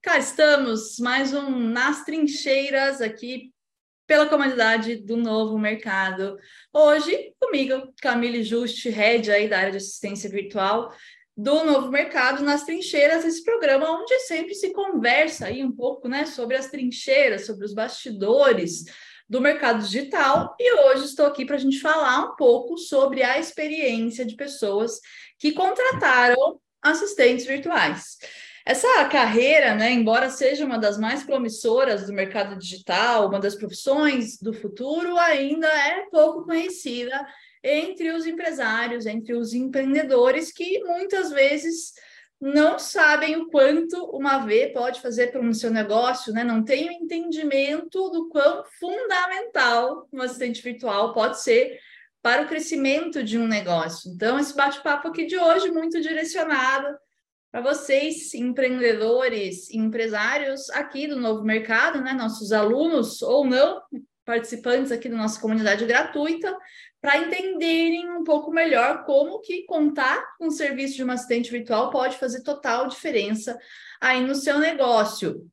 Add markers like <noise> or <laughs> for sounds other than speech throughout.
Cá estamos, mais um Nas Trincheiras aqui pela comunidade do Novo Mercado. Hoje, comigo, Camille Juste, head aí da área de assistência virtual do Novo Mercado, nas trincheiras, esse programa onde sempre se conversa aí um pouco, né, sobre as trincheiras, sobre os bastidores do mercado digital. E hoje estou aqui para a gente falar um pouco sobre a experiência de pessoas que contrataram assistentes virtuais. Essa carreira, né, embora seja uma das mais promissoras do mercado digital, uma das profissões do futuro, ainda é pouco conhecida entre os empresários, entre os empreendedores, que muitas vezes não sabem o quanto uma V pode fazer para o seu negócio, né? Não tem o entendimento do quão fundamental um assistente virtual pode ser para o crescimento de um negócio. Então, esse bate-papo aqui de hoje muito direcionado para vocês, empreendedores empresários aqui do novo mercado, né? Nossos alunos ou não, participantes aqui da nossa comunidade gratuita, para entenderem um pouco melhor como que contar com o serviço de um assistente virtual pode fazer total diferença aí no seu negócio.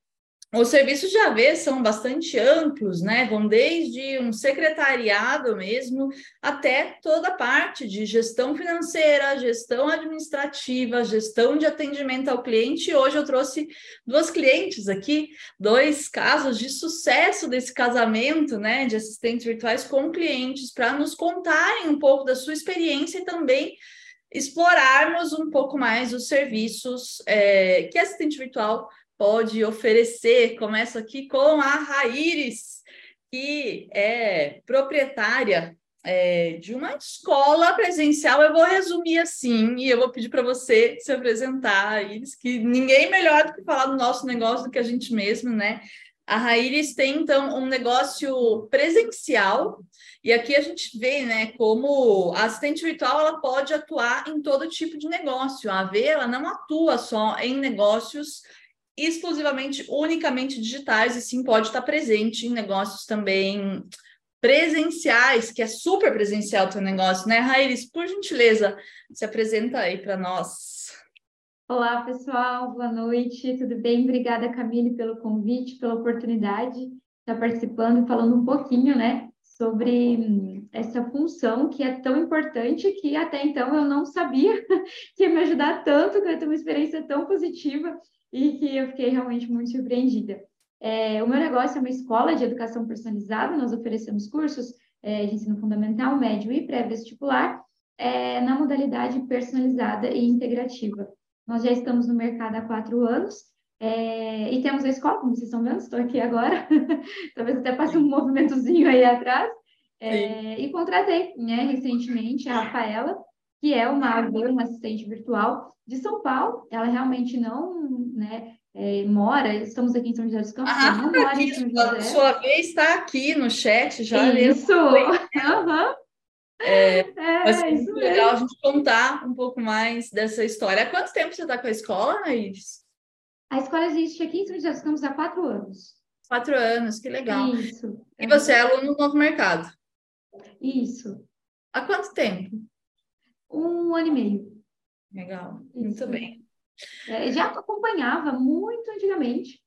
Os serviços de AV são bastante amplos, né? Vão desde um secretariado mesmo até toda a parte de gestão financeira, gestão administrativa, gestão de atendimento ao cliente. Hoje eu trouxe duas clientes aqui, dois casos de sucesso desse casamento, né, de assistentes virtuais com clientes, para nos contarem um pouco da sua experiência e também explorarmos um pouco mais os serviços é, que assistente virtual pode oferecer. Começo aqui com a Raíris, que é proprietária é, de uma escola presencial. Eu vou resumir assim e eu vou pedir para você se apresentar, Raíris, que ninguém melhor do que falar do nosso negócio do que a gente mesmo, né? A Raíris tem, então, um negócio presencial, e aqui a gente vê, né, como a assistente virtual, ela pode atuar em todo tipo de negócio. A AV, ela não atua só em negócios exclusivamente, unicamente digitais, e sim pode estar presente em negócios também presenciais, que é super presencial o teu negócio, né, Rairis? Por gentileza, se apresenta aí para nós. Olá, pessoal, boa noite, tudo bem? Obrigada, Camille, pelo convite, pela oportunidade de estar participando, falando um pouquinho, né, sobre hum, essa função que é tão importante que até então eu não sabia <laughs> que ia me ajudar tanto, que eu ia ter uma experiência tão positiva e que eu fiquei realmente muito surpreendida. É, o meu negócio é uma escola de educação personalizada, nós oferecemos cursos é, de ensino fundamental, médio e pré-vestibular é, na modalidade personalizada e integrativa. Nós já estamos no mercado há quatro anos é, e temos a escola, como vocês estão vendo, estou aqui agora, <laughs> talvez até passe um movimentozinho aí atrás, é, e contratei né, recentemente a Rafaela, que é uma, uma assistente virtual de São Paulo. Ela realmente não né, é, mora, estamos aqui em São José dos Campos, ah, não mora aqui, em São José. Sua vez está aqui no chat já. Isso! Uhum. <laughs> É, é, vai ser muito legal a gente contar um pouco mais dessa história. Há quanto tempo você está com a escola, Raíssa? A escola existe aqui em São José dos Campos há quatro anos. Quatro anos, que legal. Isso. E você é aluno do Novo Mercado? Isso. Há quanto tempo? Um ano e meio. Legal, muito bem. É, já acompanhava muito antigamente,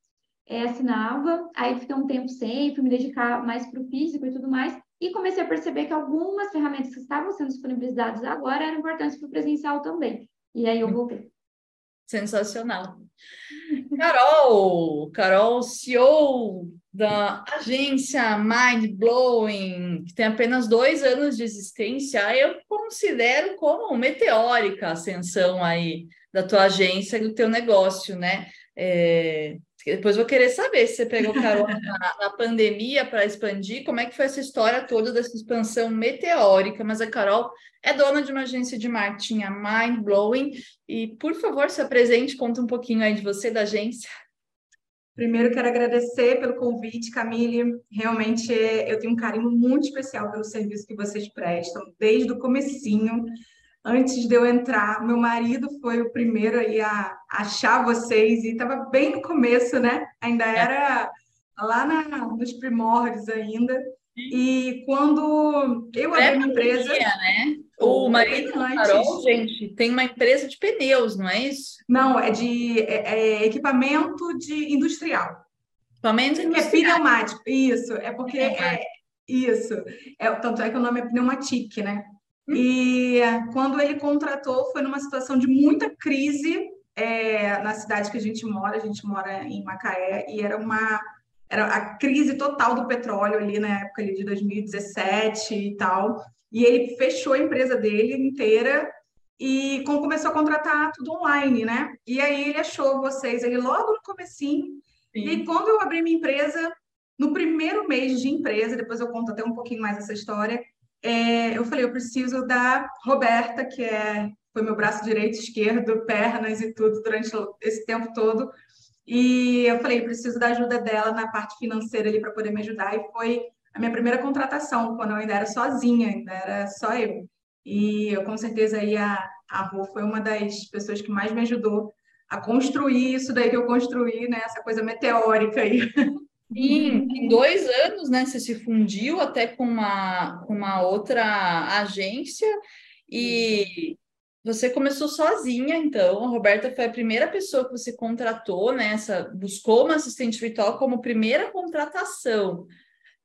é, assinava, aí fiquei um tempo sem, fui me dedicar mais para o físico e tudo mais, e comecei a perceber que algumas ferramentas que estavam sendo disponibilizadas agora eram importantes para o presencial também. E aí eu voltei. Sensacional. Carol, Carol, CEO da agência Mind Blowing, que tem apenas dois anos de existência, eu considero como meteórica a ascensão aí da tua agência e do teu negócio, né? É, depois vou querer saber se você pegou carona na, na pandemia para expandir, como é que foi essa história toda dessa expansão meteórica, mas a Carol é dona de uma agência de marketing, a Mind Blowing, e por favor, se apresente, conta um pouquinho aí de você, da agência. Primeiro, quero agradecer pelo convite, Camille. Realmente, eu tenho um carinho muito especial pelo serviço que vocês prestam, desde o comecinho. Antes de eu entrar, meu marido foi o primeiro aí a achar vocês, e estava bem no começo, né? Ainda é. era lá na, nos primórdios ainda. E quando eu abri minha empresa... Né? O marido da Carol, gente, tem uma empresa de pneus, não é isso? Não, é de é, é equipamento de industrial. Equipamento industrial. É pneumático, isso. É porque é, isso. É, tanto é que o nome é pneumatic, né? Hum. E quando ele contratou, foi numa situação de muita crise é, na cidade que a gente mora. A gente mora em Macaé e era uma era a crise total do petróleo ali na época ali de 2017 e tal. E ele fechou a empresa dele inteira e começou a contratar tudo online, né? E aí ele achou vocês ele logo no comecinho. Sim. E quando eu abri minha empresa, no primeiro mês de empresa, depois eu conto até um pouquinho mais essa história, é, eu falei, eu preciso da Roberta, que é, foi meu braço direito, esquerdo, pernas e tudo durante esse tempo todo. E eu falei, preciso da ajuda dela na parte financeira ali para poder me ajudar. E foi a minha primeira contratação, quando eu ainda era sozinha, ainda era só eu. E eu, com certeza, aí a, a Rô foi uma das pessoas que mais me ajudou a construir isso daí que eu construí, né? Essa coisa meteórica aí. Sim, em dois anos, né? Você se fundiu até com uma, com uma outra agência e você começou sozinha, então. A Roberta foi a primeira pessoa que você contratou, né? Buscou uma assistente virtual como primeira contratação.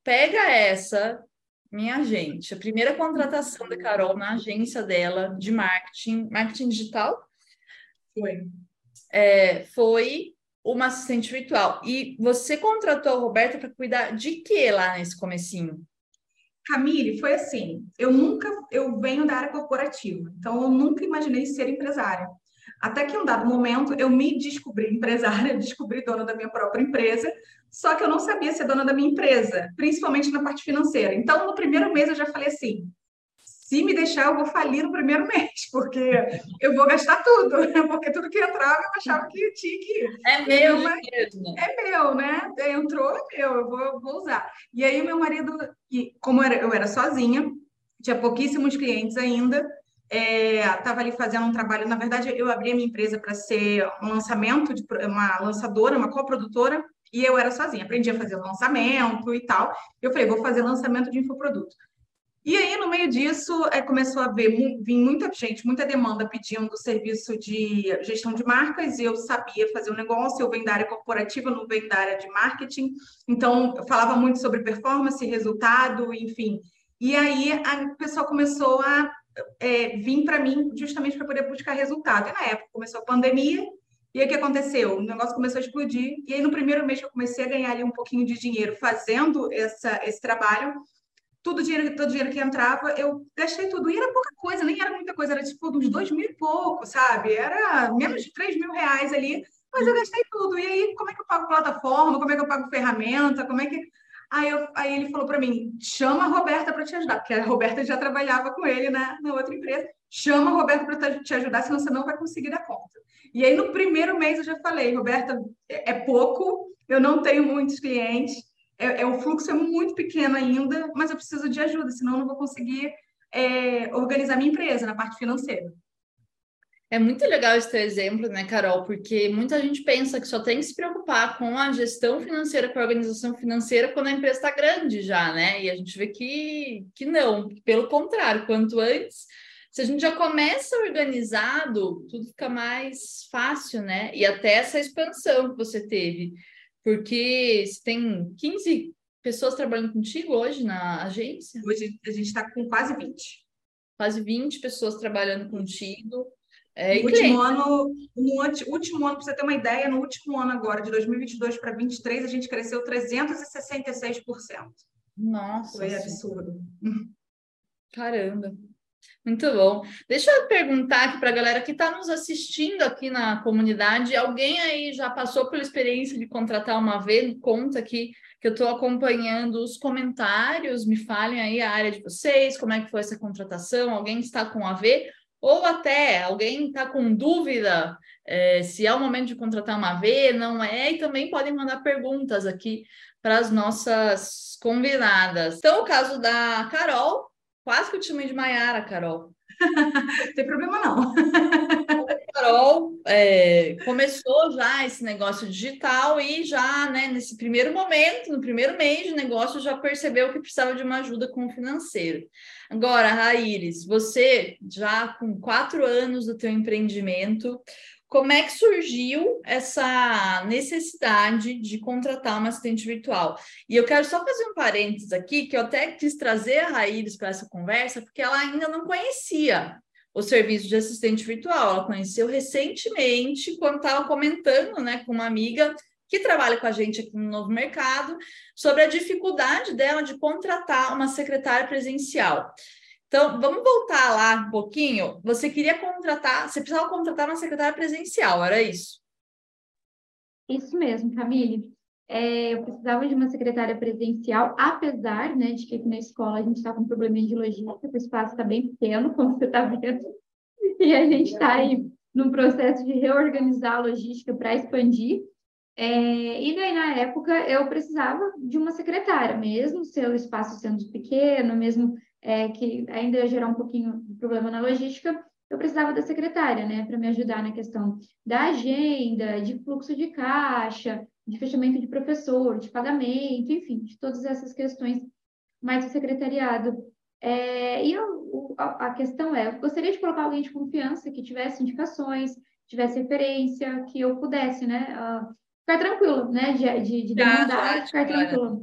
Pega essa, minha gente, a primeira contratação da Carol na agência dela de marketing, marketing digital. Foi. É, foi uma assistente virtual. E você contratou a Roberta para cuidar de quê lá nesse comecinho? Camille, foi assim, eu nunca, eu venho da área corporativa, então eu nunca imaginei ser empresária. Até que um dado momento eu me descobri empresária, <laughs> descobri dona da minha própria empresa, só que eu não sabia ser dona da minha empresa, principalmente na parte financeira. Então, no primeiro mês eu já falei assim: se me deixar, eu vou falir no primeiro <laughs> mês, porque eu vou gastar tudo, <laughs> porque tudo que entrava eu achava que tinha que. É meu, mas mesmo. É meu, né? Entrou, é meu, eu vou, vou usar. E aí, meu marido, como eu era sozinha, tinha pouquíssimos clientes ainda, estava é, ali fazendo um trabalho. Na verdade, eu abri a minha empresa para ser um lançamento, de uma lançadora, uma coprodutora, e eu era sozinha. Aprendi a fazer lançamento e tal. Eu falei, vou fazer lançamento de infoproduto. E aí, no meio disso, é, começou a ver, vir muita gente, muita demanda pedindo serviço de gestão de marcas, e eu sabia fazer um negócio, eu venho da área corporativa, não venho da área de marketing, então eu falava muito sobre performance, resultado, enfim. E aí a pessoa começou a é, vir para mim justamente para poder buscar resultado. E na época começou a pandemia, e aí o que aconteceu? O negócio começou a explodir, e aí no primeiro mês que eu comecei a ganhar ali um pouquinho de dinheiro fazendo essa, esse trabalho, tudo dinheiro, todo dinheiro que entrava, eu gastei tudo. E era pouca coisa, nem era muita coisa, era tipo uns dois mil e pouco, sabe? Era menos de três mil reais ali, mas eu gastei tudo. E aí, como é que eu pago plataforma? Como é que eu pago ferramenta? Como é que. Aí, eu, aí ele falou para mim: chama a Roberta para te ajudar, porque a Roberta já trabalhava com ele na, na outra empresa. Chama a Roberta para te ajudar, senão você não vai conseguir dar conta. E aí, no primeiro mês, eu já falei: Roberta, é, é pouco, eu não tenho muitos clientes é, é, o fluxo é muito pequeno ainda, mas eu preciso de ajuda, senão eu não vou conseguir é, organizar minha empresa na parte financeira. É muito legal esse teu exemplo, né, Carol? Porque muita gente pensa que só tem que se preocupar com a gestão financeira, com a organização financeira quando a empresa está grande já, né? E a gente vê que, que não, pelo contrário, quanto antes, se a gente já começa organizado, tudo fica mais fácil, né? E até essa expansão que você teve porque se tem 15 pessoas trabalhando contigo hoje na agência? Hoje a gente está com quase 20. Quase 20 pessoas trabalhando contigo. É, no último ano, no último ano, para você ter uma ideia, no último ano agora, de 2022 para 2023, a gente cresceu 366%. Nossa. Foi absurdo. Caramba. Muito bom. Deixa eu perguntar aqui para a galera que está nos assistindo aqui na comunidade. Alguém aí já passou pela experiência de contratar uma vez? Conta aqui que eu estou acompanhando os comentários. Me falem aí a área de vocês, como é que foi essa contratação? Alguém está com a ver? Ou até alguém está com dúvida é, se é o momento de contratar uma V, não é? E também podem mandar perguntas aqui para as nossas convidadas. Então, o caso da Carol, Quase que eu te chamei de Maiara, Carol. <laughs> Tem problema não. Carol é, começou já esse negócio digital e já, né, nesse primeiro momento, no primeiro mês de negócio, já percebeu que precisava de uma ajuda com o financeiro. Agora, Raíris, você já com quatro anos do teu empreendimento, como é que surgiu essa necessidade de contratar uma assistente virtual? E eu quero só fazer um parênteses aqui, que eu até quis trazer a Raíris para essa conversa, porque ela ainda não conhecia o serviço de assistente virtual. Ela conheceu recentemente, quando estava comentando né, com uma amiga que trabalha com a gente aqui no Novo Mercado, sobre a dificuldade dela de contratar uma secretária presencial. Então, vamos voltar lá um pouquinho. Você queria contratar, você precisava contratar uma secretária presencial, era isso? Isso mesmo, Camille. É, eu precisava de uma secretária presencial, apesar né, de que aqui na escola a gente está com um probleminha de logística, o espaço está bem pequeno, <laughs> como você está vendo, e a gente está aí num processo de reorganizar a logística para expandir. É, e daí, na época, eu precisava de uma secretária, mesmo se o espaço sendo pequeno, mesmo é, que ainda ia gerar um pouquinho de problema na logística, eu precisava da secretária, né, para me ajudar na questão da agenda, de fluxo de caixa, de fechamento de professor, de pagamento, enfim, de todas essas questões mais do secretariado. É, e eu, a, a, questão é, eu gostaria de colocar alguém de confiança que tivesse indicações, tivesse referência, que eu pudesse, né, uh, ficar tranquila, né, de, de, de demandar, ficar tranquila.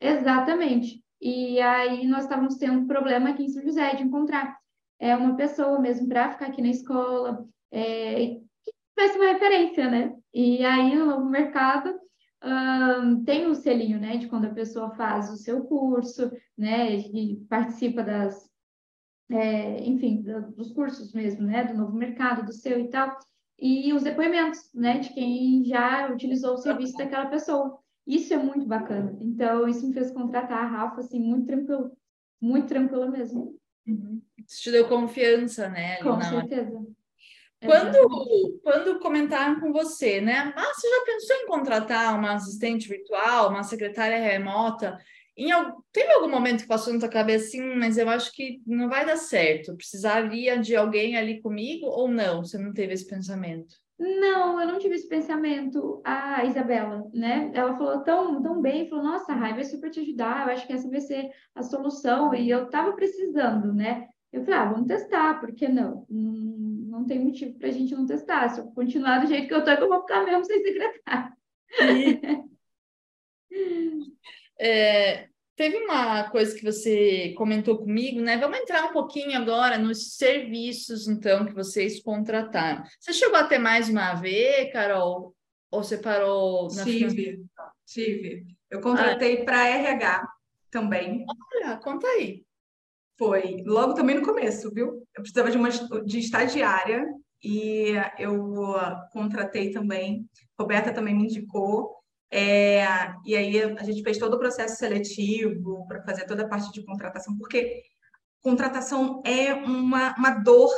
Exatamente. E aí nós estávamos tendo um problema aqui em São José de encontrar é, uma pessoa mesmo para ficar aqui na escola, é, que tivesse uma referência, né? E aí no novo mercado um, tem o selinho, né, de quando a pessoa faz o seu curso, né, e participa das, é, enfim, dos cursos mesmo, né, do novo mercado, do seu e tal, e os depoimentos, né, de quem já utilizou o serviço daquela pessoa. Isso é muito bacana. Então, isso me fez contratar a Rafa, assim, muito tranquilo. Muito tranquila mesmo. Uhum. Isso te deu confiança, né? Com certeza. Quando, quando comentaram com você, né? Ah, você já pensou em contratar uma assistente virtual, uma secretária remota? Em, teve algum momento que passou na tua cabeça assim, mas eu acho que não vai dar certo. Precisaria de alguém ali comigo ou não? Você não teve esse pensamento? Não, eu não tive esse pensamento. A Isabela, né? Ela falou tão, tão bem, falou, nossa, Rai, vai super te ajudar, eu acho que essa vai ser a solução. E eu tava precisando, né? Eu falei, ah, vamos testar, por que não? Hum, não tem motivo para a gente não testar. Se eu continuar do jeito que eu tô, eu vou ficar mesmo sem secretário. <laughs> é, Teve uma coisa que você comentou comigo, né? Vamos entrar um pouquinho agora nos serviços, então, que vocês contrataram. Você chegou a ter mais uma AV, Carol? Ou você parou na Tive, tive. Eu contratei ah. para RH também. Olha, conta aí. Foi logo também no começo, viu? Eu precisava de uma de estagiária e eu contratei também. Roberta também me indicou. É, e aí a gente fez todo o processo seletivo para fazer toda a parte de contratação, porque contratação é uma, uma dor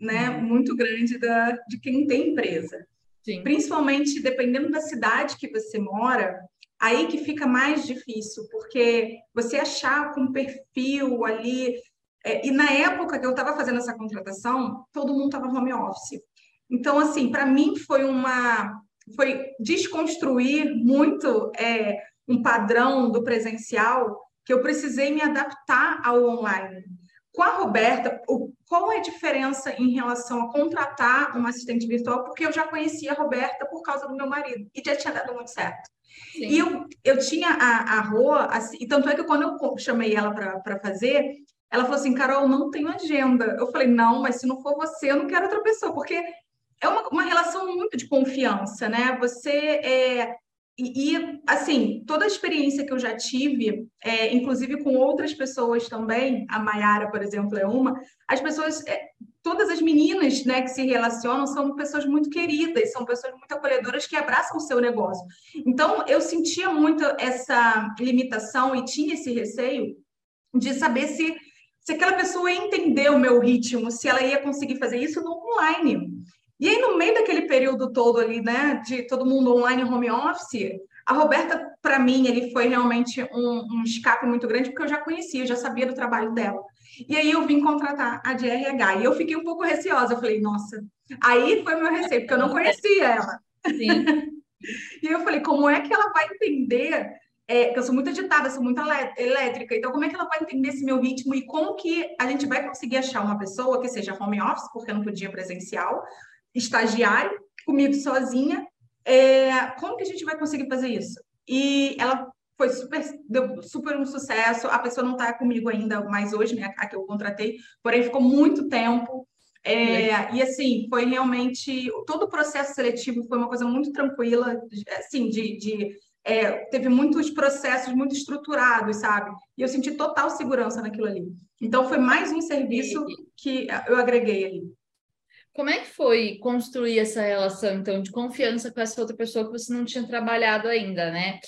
né, uhum. muito grande da, de quem tem empresa. Sim. Principalmente dependendo da cidade que você mora, aí que fica mais difícil, porque você achar com perfil ali. É, e na época que eu estava fazendo essa contratação, todo mundo estava home office. Então, assim, para mim foi uma foi desconstruir muito é, um padrão do presencial que eu precisei me adaptar ao online. Com a Roberta, o, qual é a diferença em relação a contratar uma assistente virtual? Porque eu já conhecia a Roberta por causa do meu marido e já tinha dado muito certo. Sim. E eu, eu tinha a, a Rô, assim, e tanto é que quando eu chamei ela para fazer, ela falou assim: Carol, não tenho agenda. Eu falei: não, mas se não for você, eu não quero outra pessoa, porque é uma, uma relação muito de confiança, né? Você é, e, e, assim, toda a experiência que eu já tive, é, inclusive com outras pessoas também, a Mayara, por exemplo, é uma, as pessoas, é, todas as meninas né, que se relacionam são pessoas muito queridas, são pessoas muito acolhedoras que abraçam o seu negócio. Então, eu sentia muito essa limitação e tinha esse receio de saber se, se aquela pessoa ia entender o meu ritmo, se ela ia conseguir fazer isso no online. E aí, no meio daquele período todo ali, né, de todo mundo online home office, a Roberta, para mim, ele foi realmente um, um, escape muito grande, porque eu já conhecia, eu já sabia do trabalho dela. E aí eu vim contratar a de RH. E eu fiquei um pouco receosa. Eu falei, nossa, Aí foi meu receio, porque eu não conhecia ela. Sim. <laughs> e eu falei, como é que ela vai entender é, eu sou muito agitada, sou muito elétrica, então como é que ela vai entender esse meu ritmo e como que a gente vai conseguir achar uma pessoa que seja home office, porque eu não podia presencial, estagiário, comigo sozinha, é, como que a gente vai conseguir fazer isso? E ela foi super, deu super um sucesso, a pessoa não está comigo ainda mais hoje, né, a que eu contratei, porém ficou muito tempo, é, e assim, foi realmente, todo o processo seletivo foi uma coisa muito tranquila, assim, de, de é, teve muitos processos muito estruturados, sabe? E eu senti total segurança naquilo ali. Então, foi mais um serviço que eu agreguei ali. Como é que foi construir essa relação, então, de confiança com essa outra pessoa que você não tinha trabalhado ainda, né?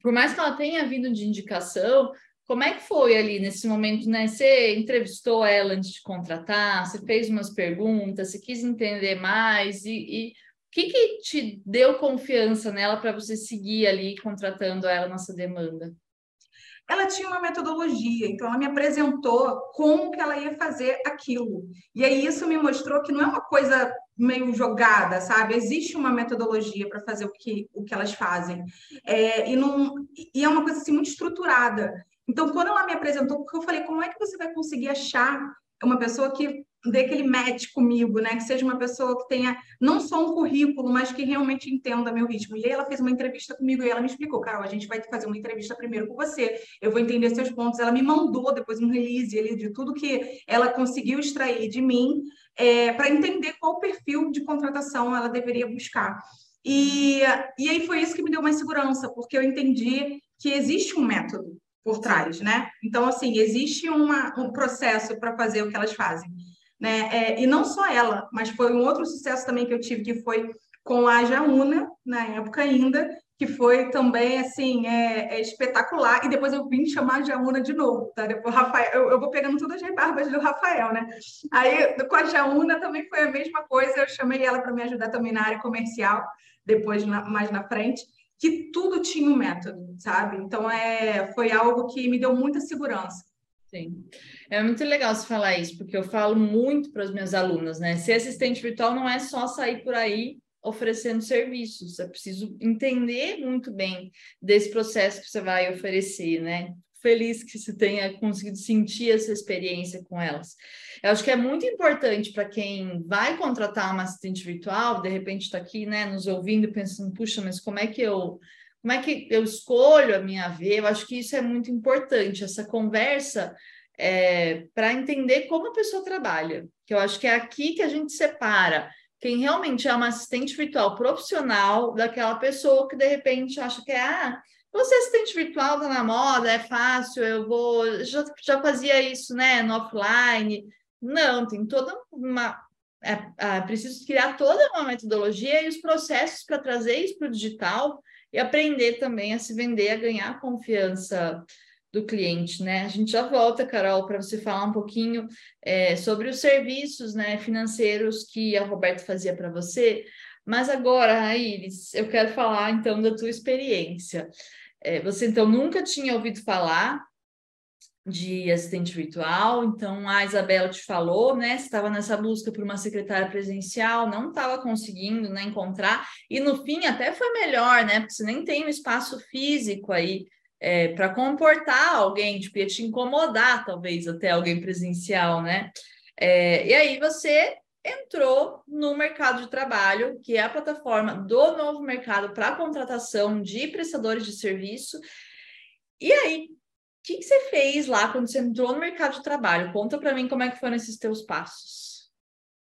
Por mais que ela tenha vindo de indicação, como é que foi ali nesse momento, né? Você entrevistou ela antes de contratar, você fez umas perguntas, você quis entender mais e, e que, que te deu confiança nela para você seguir ali contratando ela nessa demanda? Ela tinha uma metodologia, então ela me apresentou como que ela ia fazer aquilo. E aí isso me mostrou que não é uma coisa meio jogada, sabe? Existe uma metodologia para fazer o que, o que elas fazem. É, e, não, e é uma coisa assim muito estruturada. Então, quando ela me apresentou, porque eu falei, como é que você vai conseguir achar uma pessoa que dê aquele match comigo, né? Que seja uma pessoa que tenha não só um currículo, mas que realmente entenda meu ritmo. E aí ela fez uma entrevista comigo e ela me explicou, Carol, a gente vai fazer uma entrevista primeiro com você, eu vou entender seus pontos. Ela me mandou depois um release ali de tudo que ela conseguiu extrair de mim é, para entender qual perfil de contratação ela deveria buscar. E, e aí foi isso que me deu mais segurança, porque eu entendi que existe um método por trás, né? Então, assim, existe uma, um processo para fazer o que elas fazem. Né? É, e não só ela, mas foi um outro sucesso também que eu tive, que foi com a Jauna, na época ainda, que foi também, assim, é, é espetacular. E depois eu vim chamar a Jauna de novo, tá? Depois, Rafael, eu, eu vou pegando todas as rebarbas do Rafael, né? Aí, com a Jauna também foi a mesma coisa, eu chamei ela para me ajudar também na área comercial, depois, na, mais na frente, que tudo tinha um método, sabe? Então, é, foi algo que me deu muita segurança. Sim. É muito legal você falar isso, porque eu falo muito para os meus alunos, né? Ser assistente virtual não é só sair por aí oferecendo serviços, é preciso entender muito bem desse processo que você vai oferecer, né? Feliz que você tenha conseguido sentir essa experiência com elas. Eu acho que é muito importante para quem vai contratar uma assistente virtual, de repente está aqui, né, nos ouvindo, pensando, puxa, mas como é que eu como é que eu escolho a minha V? Eu acho que isso é muito importante, essa conversa é, para entender como a pessoa trabalha. Que eu acho que é aqui que a gente separa quem realmente é uma assistente virtual profissional daquela pessoa que de repente acha que é ah, você assistente virtual tá na moda, é fácil, eu vou já, já fazia isso, né, no offline. Não, tem toda uma é, é, preciso criar toda uma metodologia e os processos para trazer isso para o digital e aprender também a se vender, a ganhar a confiança do cliente, né? A gente já volta, Carol, para você falar um pouquinho é, sobre os serviços né, financeiros que a Roberta fazia para você. Mas agora, Iris, eu quero falar então da tua experiência. É, você então nunca tinha ouvido falar de assistente virtual, então a Isabela te falou, né? Estava nessa busca por uma secretária presencial, não estava conseguindo né, encontrar, e no fim até foi melhor, né? Porque você nem tem um espaço físico aí é, para comportar alguém, tipo, ia te incomodar, talvez, até alguém presencial, né? É, e aí você entrou no mercado de trabalho, que é a plataforma do novo mercado para contratação de prestadores de serviço. E aí, que, que, você fez lá quando você entrou no mercado de trabalho? Conta para mim como é que foram esses teus passos.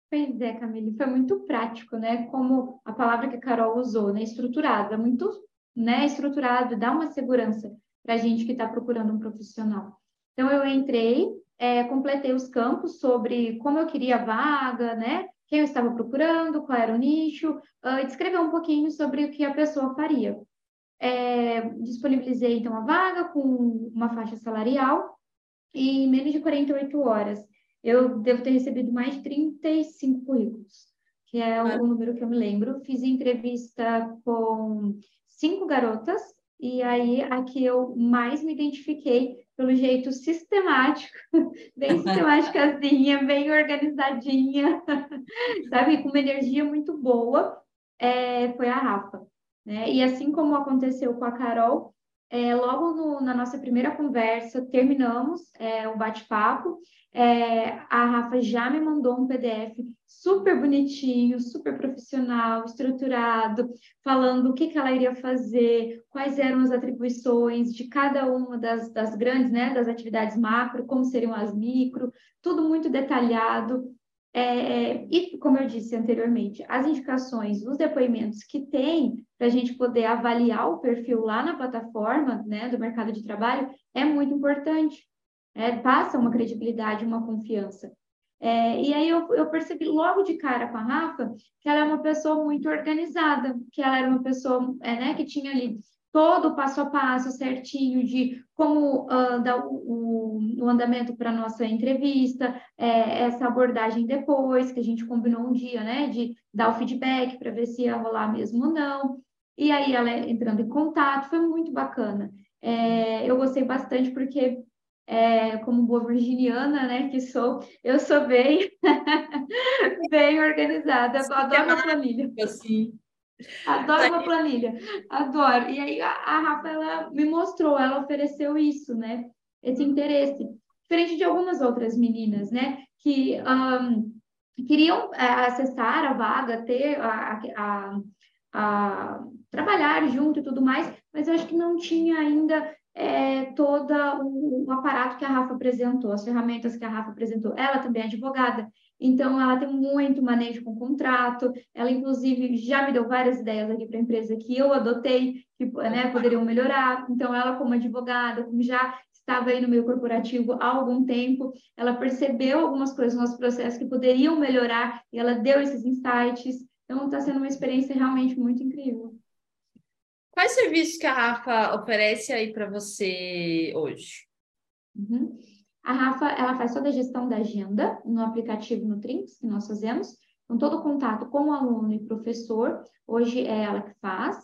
Pois é, Camille, foi muito prático, né? Como a palavra que a Carol usou, né? Estruturado, é muito né, estruturado, dá uma segurança para a gente que está procurando um profissional. Então, eu entrei, é, completei os campos sobre como eu queria a vaga, né? Quem eu estava procurando, qual era o nicho, uh, descrever um pouquinho sobre o que a pessoa faria. É, disponibilizei então a vaga com uma faixa salarial e em menos de 48 horas eu devo ter recebido mais de 35 currículos, que é o, número que eu me lembro. Fiz entrevista com cinco garotas E aí, aqui eu mais me identifiquei pelo jeito sistemático, <laughs> bem <laughs> sistemáticazinha, bem organizadinha, <laughs> sabe? Com uma energia muito boa, é, foi a Rafa. Né? E assim como aconteceu com a Carol, é, logo no, na nossa primeira conversa, terminamos é, o bate-papo, é, a Rafa já me mandou um PDF super bonitinho, super profissional, estruturado, falando o que, que ela iria fazer, quais eram as atribuições de cada uma das, das grandes, né, das atividades macro, como seriam as micro, tudo muito detalhado. É, e, como eu disse anteriormente, as indicações, os depoimentos que tem para a gente poder avaliar o perfil lá na plataforma né, do mercado de trabalho é muito importante. É, passa uma credibilidade, uma confiança. É, e aí eu, eu, percebi logo de cara com a Rafa que ela é uma pessoa muito organizada, que ela era uma pessoa é, né, que tinha ali todo o passo a passo certinho de como dar o, o, o andamento para a nossa entrevista, é, essa abordagem depois, que a gente combinou um dia, né, de dar o feedback para ver se ia rolar mesmo ou não. E aí ela entrando em contato, foi muito bacana. É, eu gostei bastante porque, é, como boa virginiana, né, que sou, eu sou bem, <laughs> bem organizada, eu adoro uma planilha. Assim. Adoro uma planilha, adoro. E aí a, a Rafa, ela me mostrou, ela ofereceu isso, né? Esse interesse. Diferente de algumas outras meninas, né? Que um, queriam é, acessar a vaga, ter a, a, a, trabalhar junto e tudo mais, mas eu acho que não tinha ainda é, todo o, o, aparato que a Rafa apresentou, as ferramentas que a Rafa apresentou. Ela também é advogada, então, ela tem muito manejo com contrato. Ela, inclusive, já me deu várias ideias aqui para a empresa que eu adotei, que né, poderiam melhorar. Então, ela, como advogada, como já estava aí no meio corporativo há algum tempo, ela percebeu algumas coisas no nosso processo que poderiam melhorar e ela deu esses insights. Então, está sendo uma experiência realmente muito incrível. Quais serviços que a Rafa oferece aí para você hoje? Uhum. A Rafa, ela faz toda a gestão da agenda no aplicativo Nutrins, que nós fazemos. Então, todo o contato com o aluno e professor, hoje é ela que faz.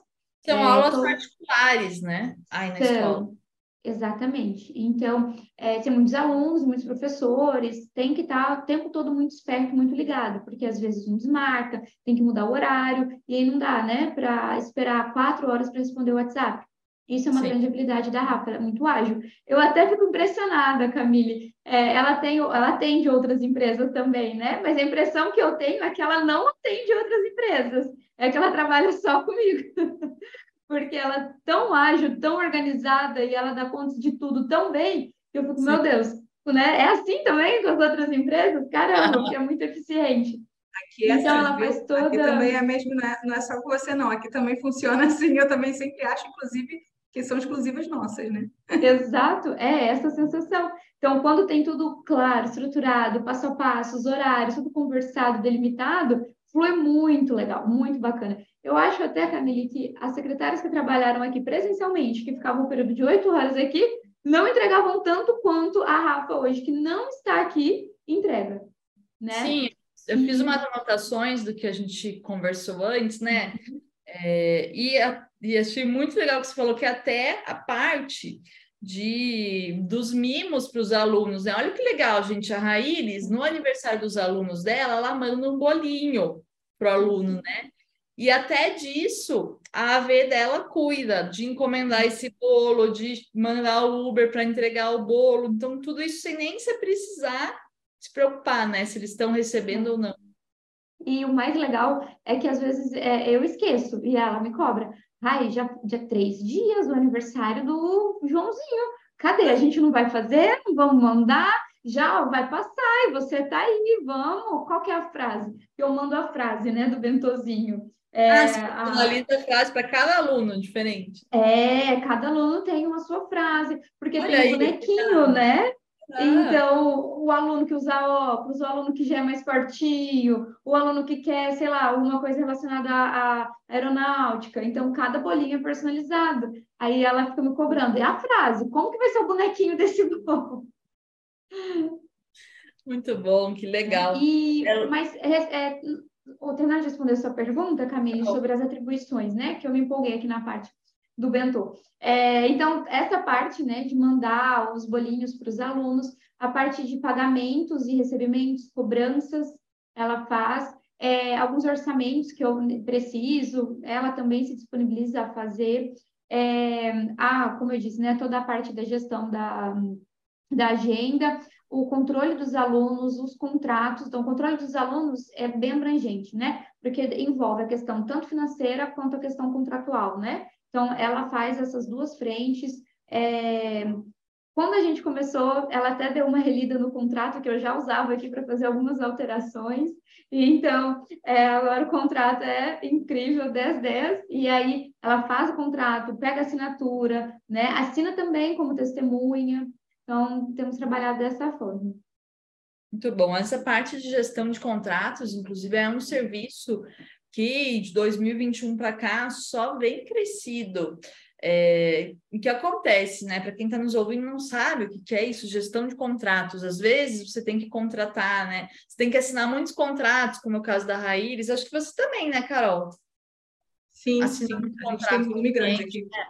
São é, aulas tô... particulares, né? Aí na São, escola. Exatamente. Então, é, tem muitos alunos, muitos professores, tem que estar o tempo todo muito esperto, muito ligado, porque às vezes um desmarca, tem que mudar o horário, e aí não dá, né, para esperar quatro horas para responder o WhatsApp. Isso é uma Sim. grande habilidade da Rafa, ela é muito ágil. Eu até fico impressionada, Camille. É, ela, tem, ela atende outras empresas também, né? Mas a impressão que eu tenho é que ela não atende outras empresas, é que ela trabalha só comigo. <laughs> Porque ela é tão ágil, tão organizada e ela dá conta de tudo tão bem, que eu fico, Sim. meu Deus, né? É assim também com as outras empresas? Caramba, porque é muito eficiente. Aqui é então, assim, ela faz toda... Aqui também é mesmo, não é, não é só com você, não. Aqui também <laughs> funciona assim. Eu também sempre acho, inclusive, que são exclusivas nossas, né? Exato, é essa sensação. Então, quando tem tudo claro, estruturado, passo a passo, os horários, tudo conversado, delimitado, flui muito legal, muito bacana. Eu acho até, Camille, que as secretárias que trabalharam aqui presencialmente, que ficavam um período de oito horas aqui, não entregavam tanto quanto a Rafa hoje, que não está aqui, entrega. Né? Sim, eu fiz umas anotações do que a gente conversou antes, né? Uhum. É, e, a, e achei muito legal que você falou que até a parte de dos mimos para os alunos, né? Olha que legal, gente. A Raílis, no aniversário dos alunos dela, ela manda um bolinho para o aluno, né? E até disso, a AV dela cuida de encomendar esse bolo, de mandar o Uber para entregar o bolo. Então, tudo isso sem nem você precisar se preocupar, né? Se eles estão recebendo ou não. E o mais legal é que às vezes é, eu esqueço e ela me cobra. Ai, já, já três dias do aniversário do Joãozinho. Cadê? A gente não vai fazer? Não vamos mandar? Já vai passar e você tá aí, vamos. Qual que é a frase? Eu mando a frase, né, do bentozinho. É, ah, você personaliza a frase para cada aluno diferente. É, cada aluno tem uma sua frase, porque Olha tem aí, um bonequinho, né? Ah. Então, o aluno que usa óculos, o aluno que já é mais fortinho, o aluno que quer, sei lá, alguma coisa relacionada à, aeronáutica. Então, cada bolinho é personalizado. Aí ela fica me cobrando. É a frase, como que vai ser o bonequinho desse <laughs> bolo? Muito bom, que legal. E, é... Mas, é, é, terminar de responder a sua pergunta, Camille, sobre as atribuições, né? Que eu me empolguei aqui na parte. Do bentô. É, então, essa parte né, de mandar os bolinhos para os alunos, a parte de pagamentos e recebimentos, cobranças, ela faz. É, alguns orçamentos que eu preciso, ela também se disponibiliza a fazer. É, ah, como eu disse, né, toda a parte da gestão da, da agenda, o controle dos alunos, os contratos. Então, o controle dos alunos é bem abrangente, né? Porque envolve a questão tanto financeira quanto a questão contratual, né? Então, ela faz essas duas frentes. É... Quando a gente começou, ela até deu uma relida no contrato que eu já usava aqui para fazer algumas alterações. Então, é, agora o contrato é incrível, 10-10, e aí ela faz o contrato, pega a assinatura, né? Assina também como testemunha. Então, temos trabalhado dessa forma. Muito bom. Essa parte de gestão de contratos, inclusive, é um serviço que de 2021 para cá só vem crescido. É, o que acontece, né? Para quem está nos ouvindo não sabe o que, que, é isso, gestão de contratos. Às vezes você tem que contratar, né? Você tem que assinar muitos contratos, como é o caso da Raíris. Acho que você também, né, Carol? Sim, Assinar sim. Um a gente tem um grande aqui. Né?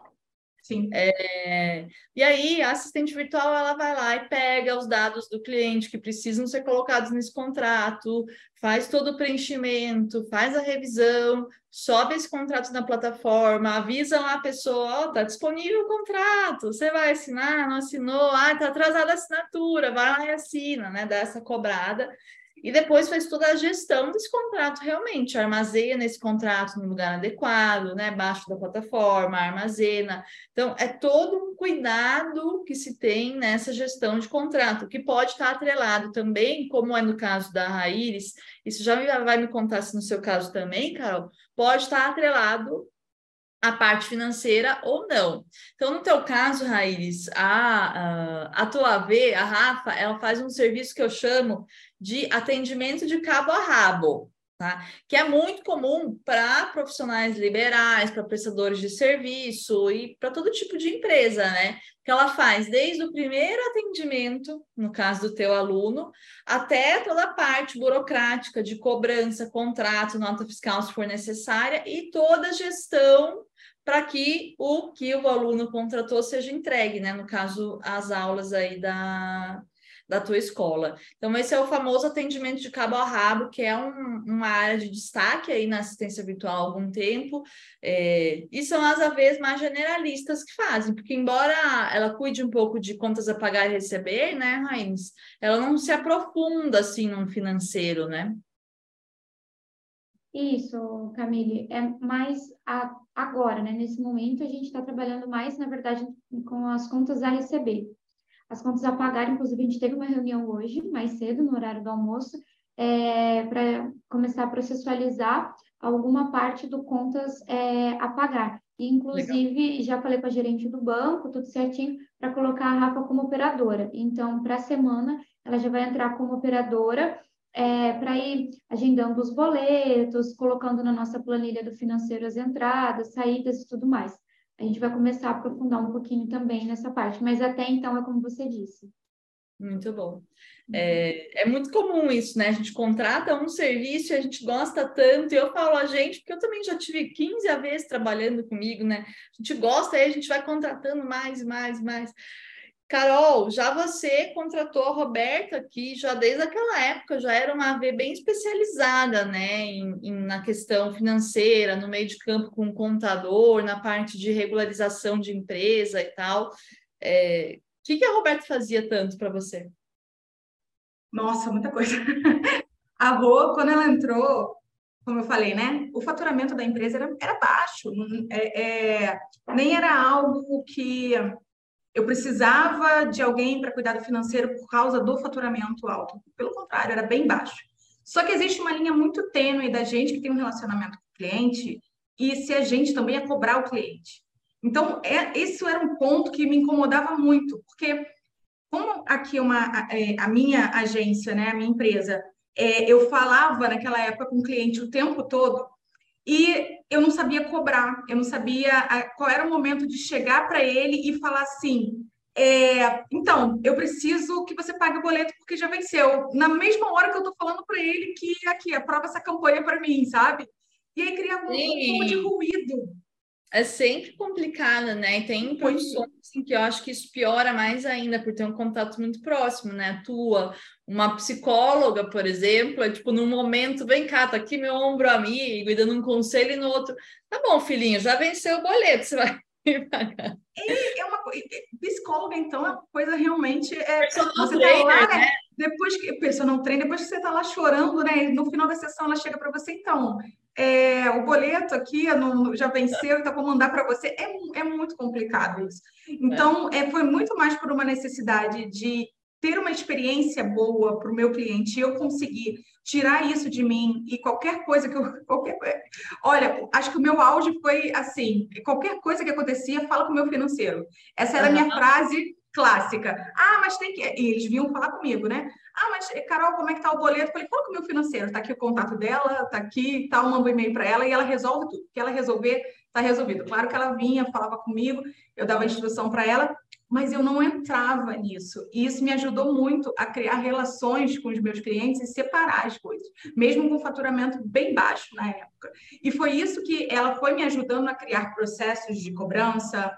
Sim. É, e aí, a assistente virtual ela vai lá e pega os dados do cliente que precisam ser colocados nesse contrato, faz todo o preenchimento, faz a revisão, sobe esse contrato na plataforma, avisa lá a pessoa, ó, oh, tá disponível o contrato, você vai assinar, não assinou, ah, tá atrasada a assinatura, vai lá e assina, né? Dá essa cobrada e depois faz toda a gestão desse contrato realmente, armazena esse contrato no lugar adequado, né, abaixo da plataforma, armazena. Então, é todo um cuidado que se tem nessa gestão de contrato, que pode estar atrelado também, como é no caso da Raíris, isso já vai me contar se no seu caso também, Carol, pode estar atrelado a parte financeira ou não. Então, no teu caso, Raíris, a, a, a tua AV, a Rafa, ela faz um serviço que eu chamo de atendimento de cabo a rabo, tá? Que é muito comum para profissionais liberais, para prestadores de serviço e para todo tipo de empresa, né? Que ela faz desde o primeiro atendimento, no caso do teu aluno, até toda a parte burocrática de cobrança, contrato, nota fiscal se for necessária e toda a gestão para que o que o aluno contratou seja entregue, né? No caso, as aulas aí da, da tua escola. Então, esse é o famoso atendimento de cabo a rabo, que é um, uma área de destaque aí na assistência virtual há algum tempo, é, e são as AVs mais generalistas que fazem, porque embora ela cuide um pouco de contas a pagar e receber, né, Raines, ela não se aprofunda assim no financeiro, né? Isso, Camille, é mais a, agora, né? Nesse momento, a gente está trabalhando mais, na verdade, com as contas a receber as contas a pagar. Inclusive, a gente teve uma reunião hoje, mais cedo, no horário do almoço, é, para começar a processualizar alguma parte do contas é, a pagar. E, inclusive, Legal. já falei com a gerente do banco, tudo certinho, para colocar a Rafa como operadora. Então, para a semana, ela já vai entrar como operadora é, para ir agendando os boletos, colocando na nossa planilha do financeiro as entradas, saídas e tudo mais a gente vai começar a aprofundar um pouquinho também nessa parte, mas até então é como você disse. Muito bom. É, é, muito comum isso, né? A gente contrata um serviço e a gente gosta tanto, e eu falo a gente, porque eu também já tive 15 vezes trabalhando comigo, né? A gente gosta, aí a gente vai contratando mais, mais, mais. Carol, já você contratou a Roberta aqui, já desde aquela época, já era uma AV bem especializada, né, em, em, na questão financeira, no meio de campo com o contador, na parte de regularização de empresa e tal. É, o que, que a Roberta fazia tanto para você? Nossa, muita coisa. <laughs> A Rô, quando ela entrou, como eu falei, né, o faturamento da empresa era, era baixo, é, é, nem era algo que eu precisava de alguém para cuidar do financeiro por causa do faturamento alto. Pelo contrário, era bem baixo. Só que existe uma linha muito tênue da gente que tem um relacionamento com o cliente e se a gente também é cobrar o cliente. Então, é, esse era um ponto que me incomodava muito, porque como aqui uma, é, a minha agência, né, a minha empresa, é, eu falava naquela época com o cliente o tempo todo, e eu não sabia cobrar, eu não sabia qual era o momento de chegar para ele e falar assim: é, então, eu preciso que você pague o boleto porque já venceu. Na mesma hora que eu estou falando para ele que aqui, aprova essa campanha para mim, sabe? E aí cria um, um pouco de ruído. É sempre complicada, né? E tem posições assim, que eu acho que isso piora mais ainda por ter um contato muito próximo, né? Tua, uma psicóloga, por exemplo, é tipo, num momento, vem cá, tá aqui meu ombro amigo, e dando um conselho e no outro, tá bom, filhinho, já venceu o boleto, você vai <laughs> pagar. É, é uma psicóloga, então, é uma coisa realmente. É, personal você trainer, tá lá, né? Depois que personal trainer, depois que você tá lá chorando, né? No final da sessão ela chega para você, então, é, o boleto aqui não, já venceu, então vou mandar para você. É, é muito complicado isso. Então, é. foi muito mais por uma necessidade de ter uma experiência boa para o meu cliente e eu conseguir tirar isso de mim e qualquer coisa que eu. Qualquer, olha, acho que o meu auge foi assim: qualquer coisa que acontecia, fala com o meu financeiro. Essa era a minha frase clássica. Ah, mas tem que. E eles vinham falar comigo, né? Ah, mas Carol, como é que tá o boleto? Eu falei, fala com o meu financeiro, tá aqui o contato dela, tá aqui, tá, eu mando um e-mail para ela e ela resolve tudo. Que ela resolver, tá resolvido. Claro que ela vinha, falava comigo, eu dava instrução para ela, mas eu não entrava nisso. E isso me ajudou muito a criar relações com os meus clientes e separar as coisas, mesmo com faturamento bem baixo na época. E foi isso que ela foi me ajudando a criar processos de cobrança,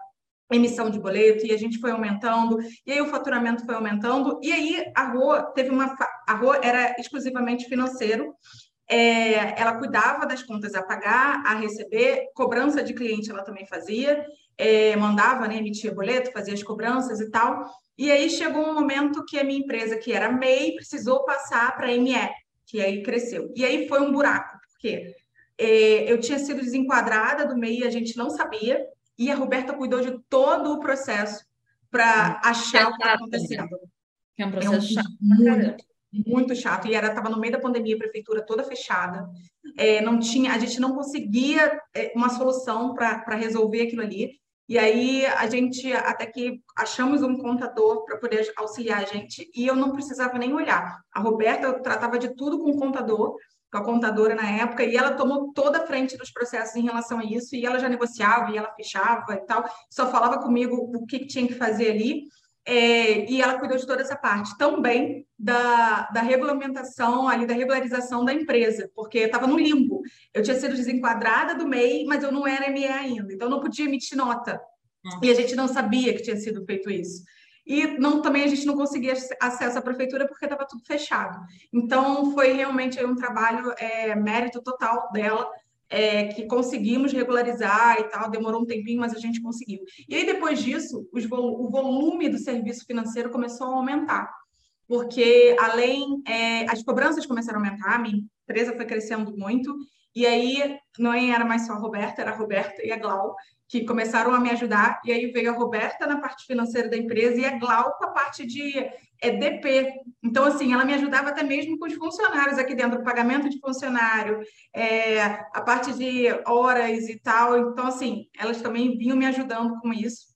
emissão de boleto e a gente foi aumentando e aí o faturamento foi aumentando e aí a Rô teve uma a Rô era exclusivamente financeiro é, ela cuidava das contas a pagar a receber cobrança de cliente ela também fazia é, mandava né emitia boleto fazia as cobranças e tal e aí chegou um momento que a minha empresa que era MEI precisou passar para ME que aí cresceu. E aí foi um buraco porque é, eu tinha sido desenquadrada do MEI a gente não sabia e a Roberta cuidou de todo o processo para achar o que estava acontecendo. É um processo é um, chato. Muito, muito chato. E era estava no meio da pandemia, a prefeitura toda fechada. É, não tinha, a gente não conseguia é, uma solução para resolver aquilo ali. E aí a gente até que achamos um contador para poder auxiliar a gente e eu não precisava nem olhar. A Roberta tratava de tudo com o contador com a contadora na época, e ela tomou toda a frente dos processos em relação a isso, e ela já negociava, e ela fechava e tal, só falava comigo o que, que tinha que fazer ali, é, e ela cuidou de toda essa parte, também da, da regulamentação, ali da regularização da empresa, porque estava no limbo. Eu tinha sido desenquadrada do MEI, mas eu não era ME ainda, então não podia emitir nota. Hum. E a gente não sabia que tinha sido feito isso e não, também a gente não conseguia acesso à prefeitura porque estava tudo fechado. Então, foi realmente um trabalho, é, mérito total dela, é, que conseguimos regularizar e tal, demorou um tempinho, mas a gente conseguiu. E aí, depois disso, o volume do serviço financeiro começou a aumentar, porque além, é, as cobranças começaram a aumentar, a minha empresa foi crescendo muito, e aí não era mais só a Roberta, era a Roberta e a Glau, que começaram a me ajudar, e aí veio a Roberta na parte financeira da empresa e a Glau com a parte de é, DP. Então, assim, ela me ajudava até mesmo com os funcionários aqui dentro, pagamento de funcionário, é, a parte de horas e tal. Então, assim, elas também vinham me ajudando com isso.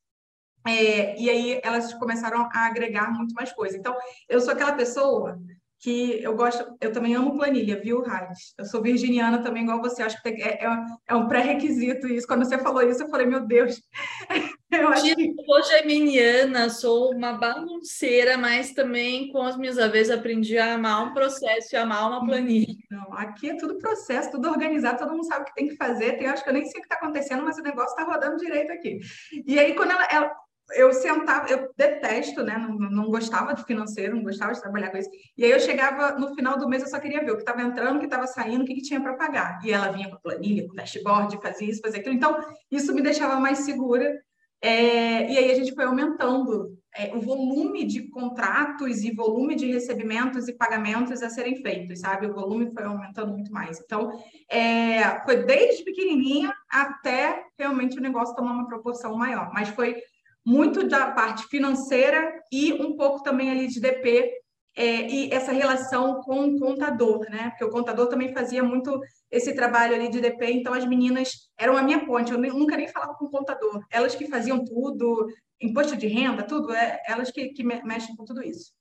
É, e aí elas começaram a agregar muito mais coisa. Então, eu sou aquela pessoa que eu gosto, eu também amo planilha, viu, Raiz? Eu sou virginiana também, igual você, acho que é, é, é um pré-requisito isso. Quando você falou isso, eu falei, meu Deus. <laughs> eu acho que... sou geminiana, sou uma bagunceira, mas também com as minhas vezes aprendi a amar um processo e amar uma planilha. Não, aqui é tudo processo, tudo organizado, todo mundo sabe o que tem que fazer. Tem, acho que eu nem sei o que está acontecendo, mas o negócio está rodando direito aqui. E aí, quando ela, ela eu sentava, eu detesto, né? Não, não gostava de financeiro, não gostava de trabalhar com isso. E aí eu chegava no final do mês, eu só queria ver o que estava entrando, o que estava saindo, o que, que tinha para pagar. E ela vinha com planilha, com dashboard, fazia isso, fazia aquilo. Então, isso me deixava mais segura. É, e aí a gente foi aumentando é, o volume de contratos e volume de recebimentos e pagamentos a serem feitos, sabe? O volume foi aumentando muito mais. Então, é, foi desde pequenininha até realmente o negócio tomar uma proporção maior. Mas foi muito da parte financeira e um pouco também ali de DP é, e essa relação com o contador, né? Porque o contador também fazia muito esse trabalho ali de DP, então as meninas eram a minha ponte, eu nunca nem falava com o contador, elas que faziam tudo, imposto de renda, tudo, é, elas que, que mexem com tudo isso.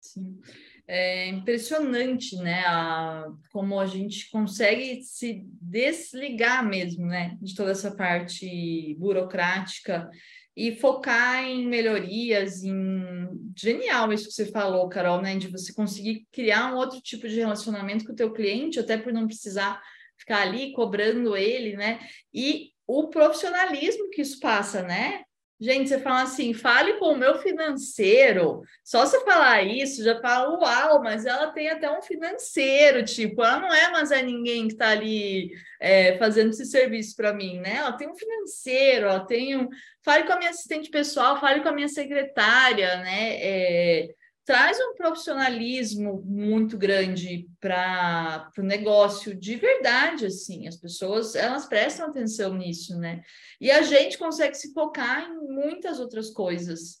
Sim. É impressionante, né? A, como a gente consegue se desligar mesmo, né? De toda essa parte burocrática e focar em melhorias, em genial isso que você falou, Carol, né? De você conseguir criar um outro tipo de relacionamento com o teu cliente, até por não precisar ficar ali cobrando ele, né? E o profissionalismo que isso passa, né? Gente, você fala assim, fale com o meu financeiro. Só você falar isso, já fala, uau, mas ela tem até um financeiro, tipo, ela não é mais é ninguém que está ali é, fazendo esse serviço para mim, né? Ela tem um financeiro, ela tem um. Fale com a minha assistente pessoal, fale com a minha secretária, né? É, traz um profissionalismo muito grande para o negócio de verdade, assim, as pessoas, elas prestam atenção nisso, né? E a gente consegue se focar em muitas outras coisas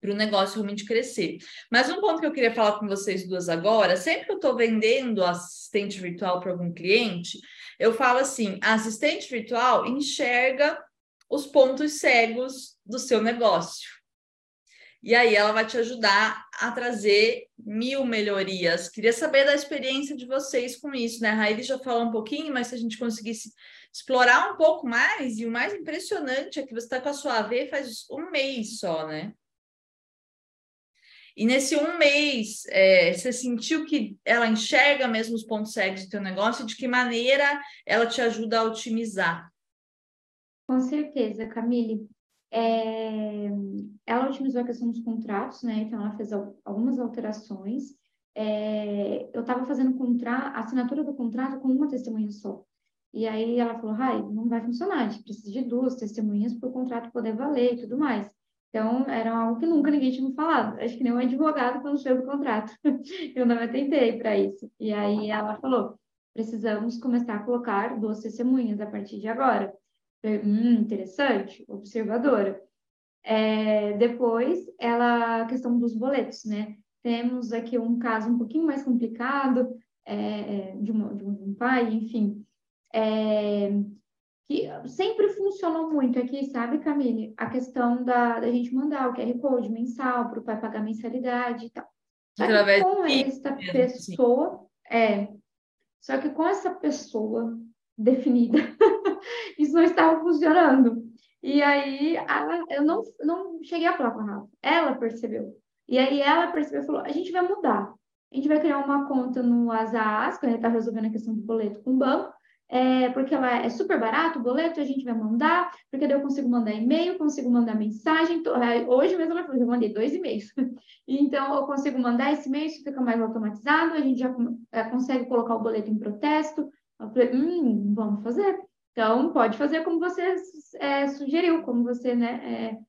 para o negócio realmente crescer. Mas um ponto que eu queria falar com vocês duas agora, sempre que eu estou vendendo assistente virtual para algum cliente, eu falo assim, a assistente virtual enxerga os pontos cegos do seu negócio. E aí ela vai te ajudar a trazer mil melhorias. Queria saber da experiência de vocês com isso, né? A Raíli já falou um pouquinho, mas se a gente conseguisse explorar um pouco mais, e o mais impressionante é que você está com a sua AV faz um mês só, né? E nesse um mês, é, você sentiu que ela enxerga mesmo os pontos cegos do teu negócio e de que maneira ela te ajuda a otimizar? Com certeza, Camille. É, ela otimizou a questão dos contratos, né? Então, ela fez algumas alterações. É, eu estava fazendo contrato, a assinatura do contrato com uma testemunha só. E aí ela falou, Rai, não vai funcionar, a gente precisa de duas testemunhas para o contrato poder valer e tudo mais. Então, era algo que nunca ninguém tinha me falado. Acho que nem um advogado quando chega o contrato. <laughs> eu não atentei para isso. E aí ela falou, precisamos começar a colocar duas testemunhas a partir de agora. Hum, interessante, observadora. É, depois, ela, a questão dos boletos, né? Temos aqui um caso um pouquinho mais complicado é, de, uma, de, um pai, enfim, é, que sempre funcionou muito aqui, sabe, Camille? A questão da, da gente mandar o QR Code mensal para o pai pagar mensalidade e tal. Só que com essa pessoa, é, só que com essa pessoa definida, não estava funcionando. E aí a, eu não, não cheguei a falar com a Rafa. Ela percebeu. E aí ela percebeu e falou: a gente vai mudar. A gente vai criar uma conta no ASAAS, quando ele está resolvendo a questão do boleto com o banco, é, porque ela é super barato o boleto, a gente vai mandar, porque daí eu consigo mandar e-mail, consigo mandar mensagem. Hoje mesmo ela falou, eu mandei dois e-mails. <laughs> então, eu consigo mandar esse e-mail, isso fica mais automatizado, a gente já é, consegue colocar o boleto em protesto. Eu falei, hum, vamos fazer. Então, pode fazer como você é, sugeriu, como você né,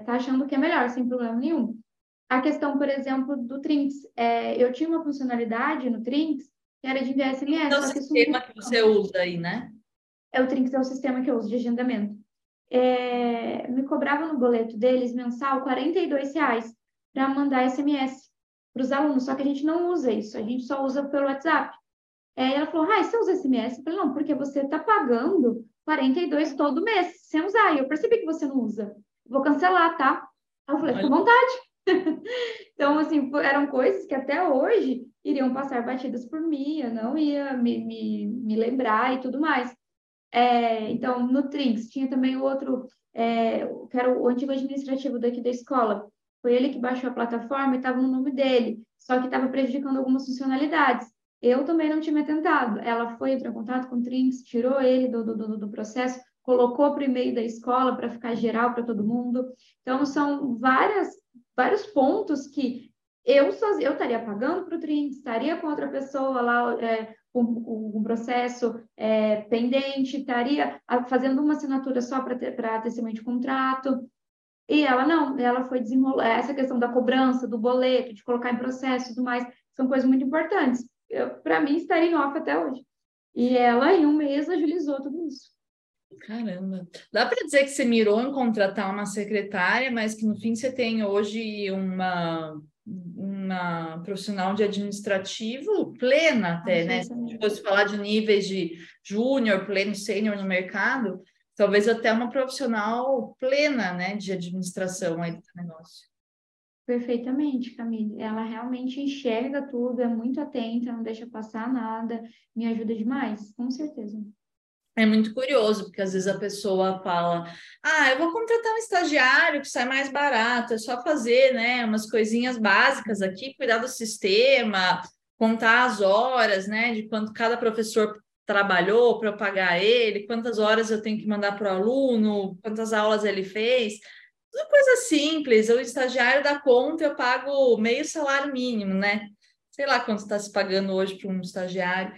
está é, é, achando que é melhor, sem problema nenhum. A questão, por exemplo, do Trinks. É, eu tinha uma funcionalidade no Trinks que era de enviar SMS. É o sistema que você usa aí, né? É o Trinks, é o sistema que eu uso de agendamento. É, me cobrava no boleto deles mensal R$ reais para mandar SMS para os alunos, só que a gente não usa isso, a gente só usa pelo WhatsApp. É, ela falou, ah, você usa SMS? Eu falei, não, porque você está pagando 42 todo mês sem usar. E eu percebi que você não usa. Vou cancelar, tá? Aí eu falei, fica à vontade. <laughs> então, assim, eram coisas que até hoje iriam passar batidas por mim, eu não ia me, me, me lembrar e tudo mais. É, então, no Trinks, tinha também o outro, é, que era o antigo administrativo daqui da escola. Foi ele que baixou a plataforma e estava no nome dele, só que estava prejudicando algumas funcionalidades. Eu também não tinha me atentado. Ela foi em contato com o Trinks, tirou ele do, do, do processo, colocou para o e-mail da escola para ficar geral para todo mundo. Então, são várias, vários pontos que eu, sozinha, eu estaria pagando para o Trinks, estaria com outra pessoa lá é, com um, um, processo é, pendente, estaria fazendo uma assinatura só para testemunho de contrato. E ela não, ela foi desenrolar essa questão da cobrança, do boleto, de colocar em processo e tudo mais, são coisas muito importantes para mim, estaria em off até hoje. E ela, em um mês, agilizou tudo isso. Caramba. Dá para dizer que você mirou em contratar uma secretária, mas que no fim você tem hoje uma, uma profissional de administrativo plena até, né? Se a gente fosse falar de níveis de júnior, pleno, sênior no mercado, talvez até uma profissional plena, né, de administração aí do negócio. Perfeitamente, Camille. Ela realmente enxerga tudo, é muito atenta, não deixa passar nada, me ajuda demais, com certeza. É muito curioso, porque às vezes a pessoa fala: Ah, eu vou contratar um estagiário que sai mais barato, é só fazer né, umas coisinhas básicas aqui, cuidar do sistema, contar as horas, né, de quanto cada professor trabalhou para eu pagar ele, quantas horas eu tenho que mandar para o aluno, quantas aulas ele fez. Tudo coisa simples. O estagiário da conta eu pago meio salário mínimo, né? Sei lá quanto está se pagando hoje para um estagiário.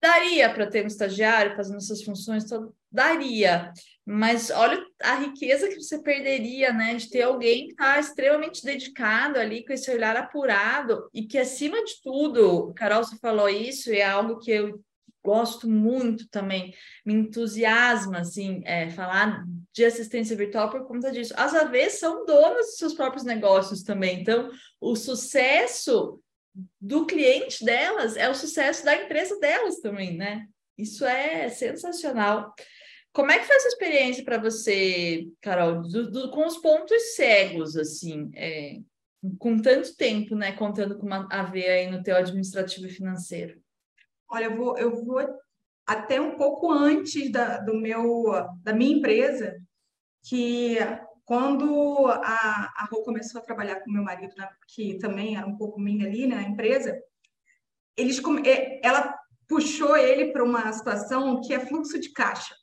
Daria para ter um estagiário fazendo essas funções? Daria. Mas olha a riqueza que você perderia, né? De ter alguém que está extremamente dedicado ali, com esse olhar apurado, e que, acima de tudo, Carol, você falou isso, e é algo que eu gosto muito também, me entusiasma, assim, é, falar de assistência virtual por conta disso. As AVs são donas dos seus próprios negócios também, então o sucesso do cliente delas é o sucesso da empresa delas também, né? Isso é sensacional. Como é que foi essa experiência para você, Carol, do, do, com os pontos cegos, assim, é, com tanto tempo, né, contando com uma AV aí no teu administrativo e financeiro? Olha, eu vou, eu vou até um pouco antes da, do meu, da minha empresa, que quando a, a Rô começou a trabalhar com meu marido, né, que também era um pouco minha ali, né, na empresa, eles, ela puxou ele para uma situação que é fluxo de caixa.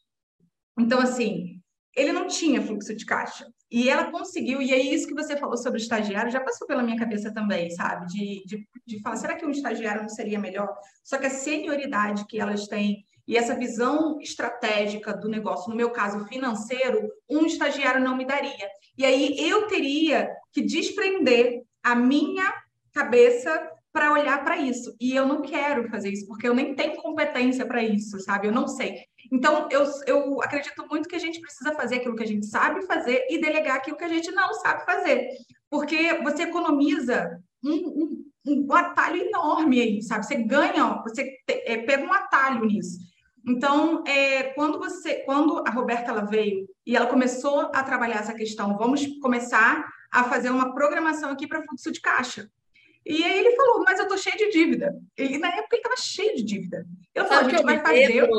Então, assim, ele não tinha fluxo de caixa. E ela conseguiu, e é isso que você falou sobre o estagiário, já passou pela minha cabeça também, sabe? De, de, de falar, será que um estagiário não seria melhor? Só que a senioridade que elas têm e essa visão estratégica do negócio, no meu caso financeiro, um estagiário não me daria. E aí eu teria que desprender a minha cabeça para olhar para isso. E eu não quero fazer isso, porque eu nem tenho competência para isso, sabe? Eu não sei. Então, eu, eu acredito muito que a gente precisa fazer aquilo que a gente sabe fazer e delegar aquilo que a gente não sabe fazer. Porque você economiza um, um, um atalho enorme aí, sabe? Você ganha, você é, pega um atalho nisso. Então, é, quando você, quando a Roberta ela veio e ela começou a trabalhar essa questão, vamos começar a fazer uma programação aqui para fluxo de caixa. E aí ele falou, mas eu tô cheio de dívida. Ele, na época ele estava cheio de dívida. Eu falei, a gente vai fazer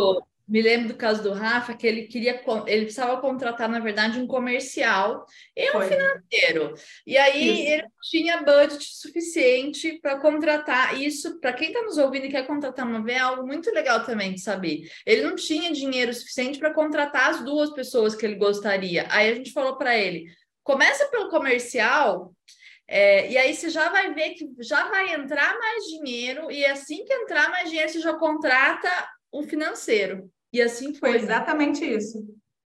me lembro do caso do Rafa, que ele queria, ele precisava contratar, na verdade, um comercial e um financeiro. E aí isso. ele tinha budget suficiente para contratar isso. Para quem está nos ouvindo e quer contratar uma V, é algo muito legal também de saber. Ele não tinha dinheiro suficiente para contratar as duas pessoas que ele gostaria. Aí a gente falou para ele: começa pelo comercial. É, e aí você já vai ver que já vai entrar mais dinheiro, e assim que entrar mais dinheiro, você já contrata o financeiro. E assim foi. Foi né? exatamente isso.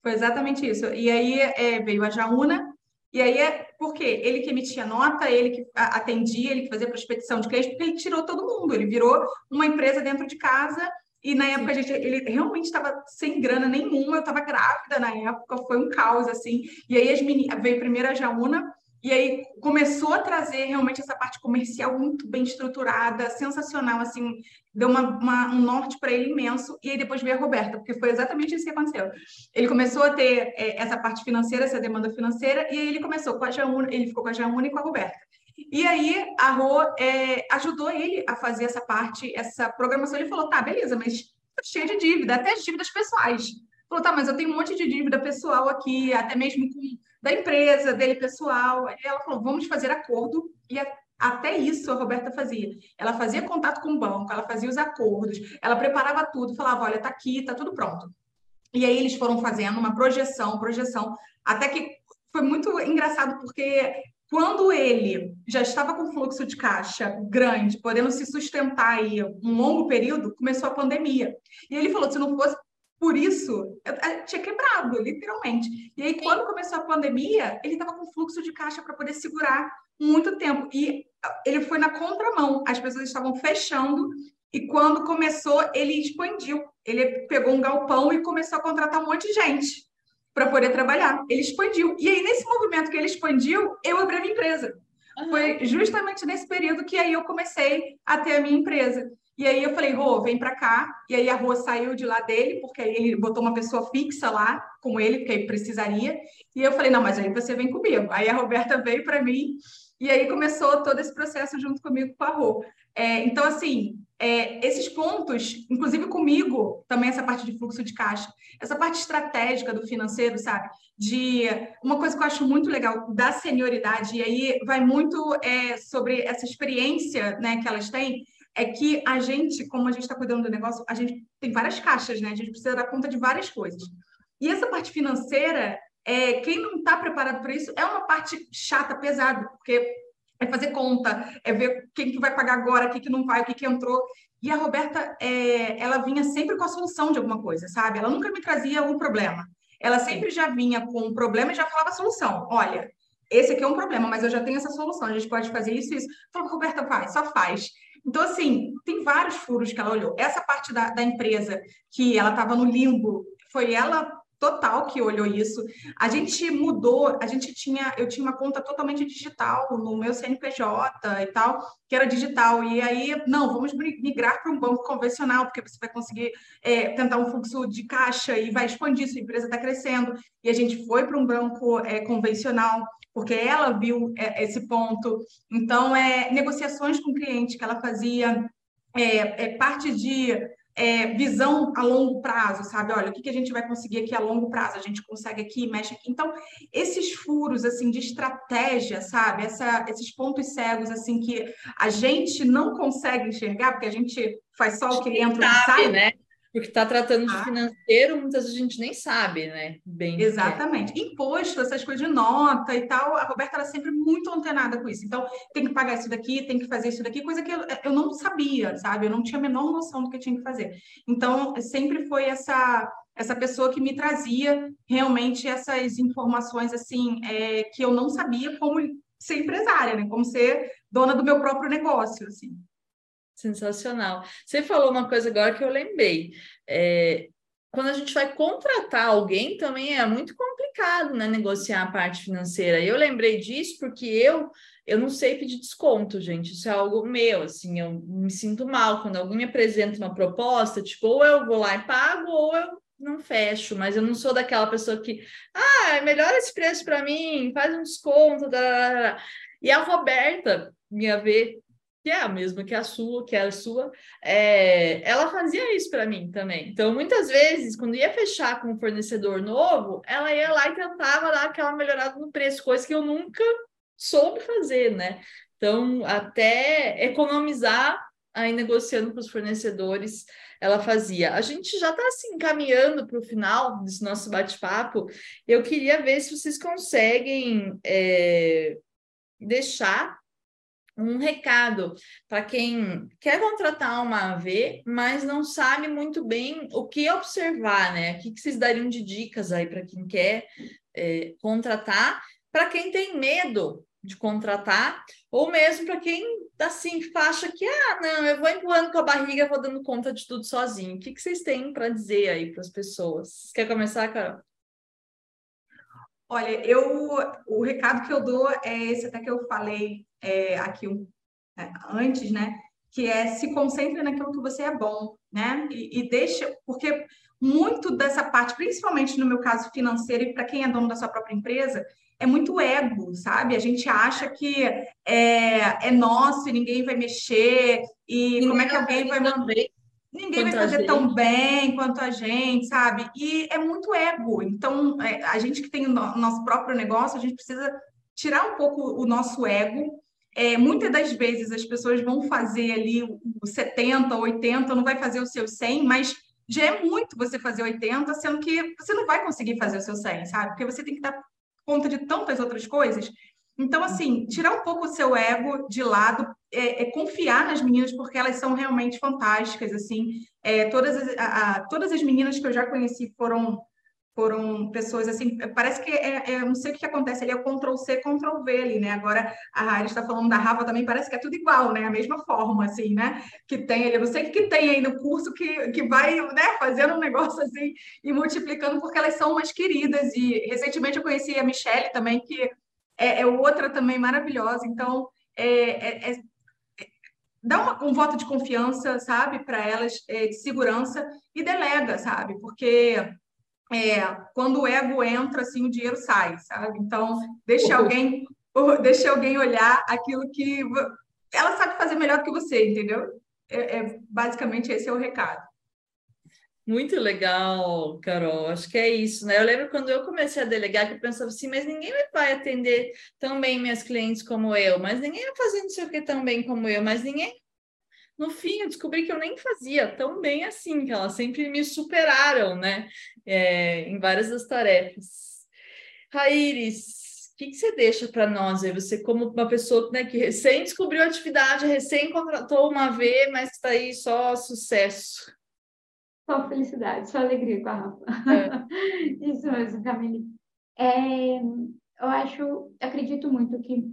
Foi exatamente isso. E aí é, veio a Jaúna, e aí é porque ele que emitia nota, ele que atendia, ele que fazia prospecção de clientes, porque ele tirou todo mundo, ele virou uma empresa dentro de casa. E na época a gente, ele realmente estava sem grana nenhuma, eu estava grávida na época, foi um caos assim. E aí as meninas, veio primeiro a Jaúna, e aí começou a trazer realmente essa parte comercial muito bem estruturada, sensacional, assim, deu uma, uma, um norte para ele imenso. E aí depois veio a Roberta, porque foi exatamente isso que aconteceu. Ele começou a ter é, essa parte financeira, essa demanda financeira, e aí ele começou com a Jaúna, ele ficou com a Jaúna e com a Roberta. E aí a Rô é, ajudou ele a fazer essa parte, essa programação. Ele falou: tá, beleza, mas cheio de dívida, até as dívidas pessoais. Falou, tá, mas eu tenho um monte de dívida pessoal aqui, até mesmo com da empresa dele pessoal. Ela falou: vamos fazer acordo. E até isso a Roberta fazia. Ela fazia contato com o banco, ela fazia os acordos, ela preparava tudo, falava: olha, tá aqui, tá tudo pronto. E aí eles foram fazendo uma projeção, projeção, até que foi muito engraçado, porque quando ele já estava com fluxo de caixa grande, podendo se sustentar aí um longo período, começou a pandemia. E ele falou: se não fosse por isso, eu, tinha quebrado, literalmente. E aí, quando começou a pandemia, ele estava com fluxo de caixa para poder segurar muito tempo. E ele foi na contramão. As pessoas estavam fechando e quando começou, ele expandiu. Ele pegou um galpão e começou a contratar um monte de gente para poder trabalhar. Ele expandiu. E aí, nesse movimento que ele expandiu, eu abri a minha empresa. Uhum. Foi justamente nesse período que aí eu comecei a ter a minha empresa. E aí eu falei, Rô, vem para cá. E aí a Rô saiu de lá dele, porque aí ele botou uma pessoa fixa lá com ele, porque aí precisaria. E eu falei, não, mas aí você vem comigo. Aí a Roberta veio para mim e aí começou todo esse processo junto comigo com a Rô. É, então, assim, é, esses pontos, inclusive comigo, também essa parte de fluxo de caixa, essa parte estratégica do financeiro, sabe? De uma coisa que eu acho muito legal da senioridade, e aí vai muito é, sobre essa experiência né, que elas têm, é que a gente, como a gente está cuidando do negócio, a gente tem várias caixas, né? A gente precisa dar conta de várias coisas. E essa parte financeira, é, quem não está preparado para isso, é uma parte chata, pesada, porque é fazer conta, é ver quem que vai pagar agora, o que, não vai, o que, que entrou. E a Roberta, é, ela vinha sempre com a solução de alguma coisa, sabe? Ela nunca me trazia o problema. Ela sempre já vinha com um problema e já falava a solução. Olha, esse aqui é um problema, mas eu já tenho essa solução, a gente pode fazer isso e isso. Falou, Roberta, faz, só faz. Então, assim, tem vários furos que ela olhou. Essa parte da, da empresa que ela estava no limbo, foi ela total que olhou isso. A gente mudou, a gente tinha, eu tinha uma conta totalmente digital no meu CNPJ e tal, que era digital. E aí, não, vamos migrar para um banco convencional, porque você vai conseguir é, tentar um fluxo de caixa e vai expandir, sua empresa está crescendo. E a gente foi para um banco é, convencional porque ela viu é, esse ponto. Então, é, negociações com cliente que ela fazia, é, é parte de é, visão a longo prazo, sabe? Olha, o que, que a gente vai conseguir aqui a longo prazo? A gente consegue aqui, mexe aqui. Então, esses furos, assim, de estratégia, sabe? Essa, esses pontos cegos, assim, que a gente não consegue enxergar, porque a gente faz só o que entra e sai. Né? Porque está tratando de ah. financeiro, muitas vezes a gente nem sabe, né? Bem Exatamente. Imposto, essas coisas de nota e tal, a Roberta era sempre muito antenada com isso. Então, tem que pagar isso daqui, tem que fazer isso daqui, coisa que eu, eu não sabia, sabe? Eu não tinha a menor noção do que tinha que fazer. Então, sempre foi essa essa pessoa que me trazia realmente essas informações assim é, que eu não sabia como ser empresária, né? Como ser dona do meu próprio negócio, assim. Sensacional. Você falou uma coisa agora que eu lembrei. É, quando a gente vai contratar alguém, também é muito complicado, né? Negociar a parte financeira. Eu lembrei disso porque eu eu não sei pedir desconto, gente. Isso é algo meu, assim, eu me sinto mal quando alguém me apresenta uma proposta, tipo, ou eu vou lá e pago, ou eu não fecho, mas eu não sou daquela pessoa que, ah, é melhor esse preço para mim, faz um desconto. E a Roberta, minha ver, que é a mesma que a sua, que é a sua, é, ela fazia isso para mim também. Então, muitas vezes, quando ia fechar com um fornecedor novo, ela ia lá e tentava dar aquela melhorada no preço, coisa que eu nunca soube fazer, né? Então, até economizar aí negociando com os fornecedores, ela fazia. A gente já está assim caminhando para o final desse nosso bate-papo. Eu queria ver se vocês conseguem é, deixar um recado para quem quer contratar uma AV, mas não sabe muito bem o que observar, né? O que, que vocês dariam de dicas aí para quem quer é, contratar, para quem tem medo de contratar, ou mesmo para quem assim acha que ah, não, eu vou empurrando com a barriga, vou dando conta de tudo sozinho. O que, que vocês têm para dizer aí para as pessoas? Quer começar, Carol? Olha, eu o recado que eu dou é esse até que eu falei é, aqui é, antes, né? Que é se concentre naquilo que você é bom, né? E, e deixa, porque muito dessa parte, principalmente no meu caso financeiro e para quem é dono da sua própria empresa, é muito ego, sabe? A gente acha que é, é nosso e ninguém vai mexer, e ninguém como é que alguém vai manter. Ninguém vai fazer tão bem quanto a gente, sabe? E é muito ego. Então, é, a gente que tem o nosso próprio negócio, a gente precisa tirar um pouco o nosso ego. É, muitas das vezes as pessoas vão fazer ali o 70, 80, não vai fazer o seu 100, mas já é muito você fazer 80, sendo que você não vai conseguir fazer o seu 100, sabe? Porque você tem que dar conta de tantas outras coisas. Então, assim, tirar um pouco o seu ego de lado, é, é confiar nas meninas, porque elas são realmente fantásticas, assim. É, todas, as, a, a, todas as meninas que eu já conheci foram foram pessoas assim, parece que é, é, não sei o que acontece ali, é Ctrl C, Ctrl V ali, né? Agora a Rari está falando da Rafa também, parece que é tudo igual, né? A mesma forma, assim, né? Que tem ali, não sei o que tem aí no curso que, que vai, né, fazendo um negócio assim e multiplicando, porque elas são umas queridas. E recentemente eu conheci a Michelle também, que é, é outra também maravilhosa. Então, é, é, é dá uma, um voto de confiança, sabe, para elas, é, de segurança e delega, sabe? Porque é, quando o ego entra, assim, o dinheiro sai, sabe? Então, deixa alguém, <laughs> deixa alguém olhar aquilo que ela sabe fazer melhor do que você, entendeu? É, é, basicamente esse é o recado. Muito legal, Carol. Acho que é isso, né? Eu lembro quando eu comecei a delegar que eu pensava assim, mas ninguém vai atender tão bem minhas clientes como eu, mas ninguém vai fazer não sei o que tão bem como eu, mas ninguém no fim eu descobri que eu nem fazia tão bem assim, que elas sempre me superaram, né? É, em várias das tarefas. Raíris, o que, que, você deixa para nós aí? Você, como uma pessoa né, que recém descobriu a atividade, recém contratou uma V, mas está aí só sucesso. Só felicidade, só alegria com a Rafa. É. <laughs> Isso mesmo, Camille. É, eu acho, acredito muito que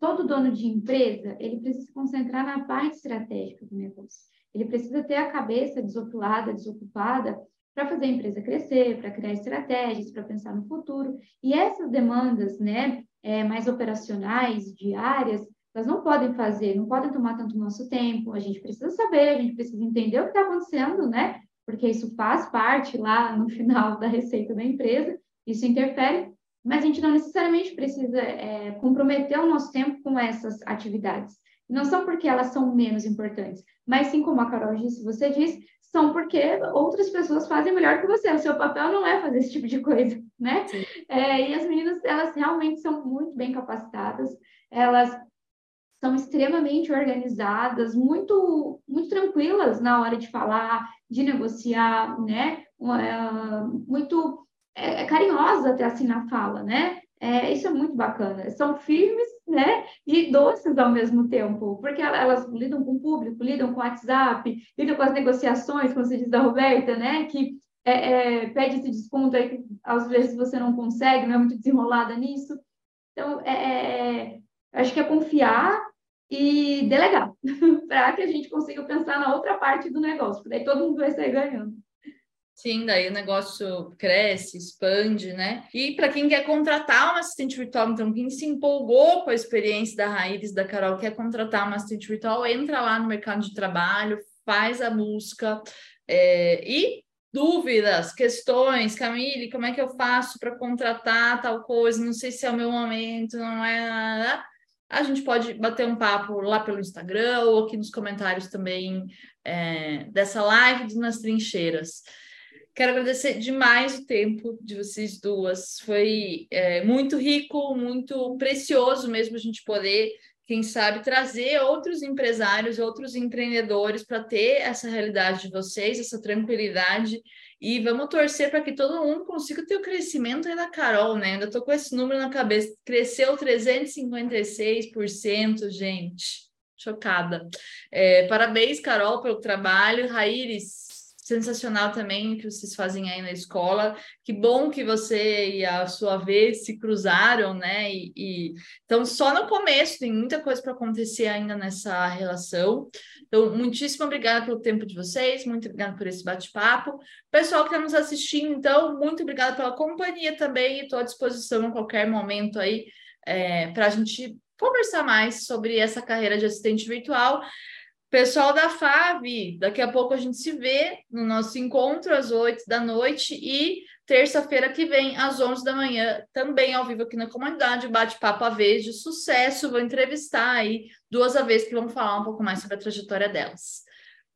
todo dono de empresa, ele precisa se concentrar na parte estratégica do negócio. Ele precisa ter a cabeça desopilada, desocupada, para fazer a empresa crescer, para criar estratégias, para pensar no futuro. E essas demandas, né, é, mais operacionais, diárias, elas não podem fazer, não podem tomar tanto nosso tempo. A gente precisa saber, a gente precisa entender o que está acontecendo, né? Porque isso faz parte lá no final da receita da empresa, isso interfere, mas a gente não necessariamente precisa é, comprometer o nosso tempo com essas atividades. Não são porque elas são menos importantes, mas sim, como a Carol disse, você disse, são porque outras pessoas fazem melhor que você. O seu papel não é fazer esse tipo de coisa, né? É, e as meninas, elas realmente são muito bem capacitadas, elas são extremamente organizadas, muito, muito tranquilas na hora de falar, de negociar, né? muito é, é carinhosas até assim na fala, né? É, isso é muito bacana. São firmes, né? E doces ao mesmo tempo, porque elas lidam com o público, lidam com o WhatsApp, lidam com as negociações, como você diz da Roberta, né? Que é, é, pede esse desconto aí que às vezes você não consegue, não é muito desenrolada nisso. Então, é, é, é acho que é confiar e delegar, <laughs> para que a gente consiga pensar na outra parte do negócio, porque daí todo mundo vai sair ganhando. Sim, daí o negócio cresce, expande, né? E para quem quer contratar uma assistente virtual, então quem se empolgou com a experiência da Raízes da Carol, quer contratar uma assistente virtual, entra lá no mercado de trabalho, faz a busca é, e dúvidas, questões, Camille, como é que eu faço para contratar tal coisa? Não sei se é o meu momento, não é. A gente pode bater um papo lá pelo Instagram ou aqui nos comentários também é, dessa live Nas Trincheiras. Quero agradecer demais o tempo de vocês duas. Foi é, muito rico, muito precioso mesmo a gente poder, quem sabe, trazer outros empresários, outros empreendedores para ter essa realidade de vocês, essa tranquilidade. E vamos torcer para que todo mundo consiga ter o crescimento aí da Carol, né? Ainda estou com esse número na cabeça. Cresceu 356%, gente. Chocada. É, parabéns, Carol, pelo trabalho. Raíris, sensacional também o que vocês fazem aí na escola. Que bom que você e a sua vez se cruzaram, né? E, então só no começo tem muita coisa para acontecer ainda nessa relação. Então, muitíssimo obrigada pelo tempo de vocês, muito obrigada por esse bate-papo. Pessoal que está nos assistindo, então, muito obrigada pela companhia também. Estou à disposição a qualquer momento aí é, para a gente conversar mais sobre essa carreira de assistente virtual. Pessoal da FAV, daqui a pouco a gente se vê no nosso encontro às 8 da noite e terça-feira que vem, às 11 da manhã, também ao vivo aqui na comunidade, bate-papo a vez de sucesso. Vou entrevistar aí duas a vez que vão falar um pouco mais sobre a trajetória delas.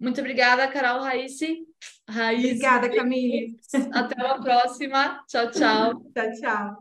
Muito obrigada, Carol Raísse. Raísse. Obrigada, Camille. Até a próxima. Tchau, tchau. tchau, tchau.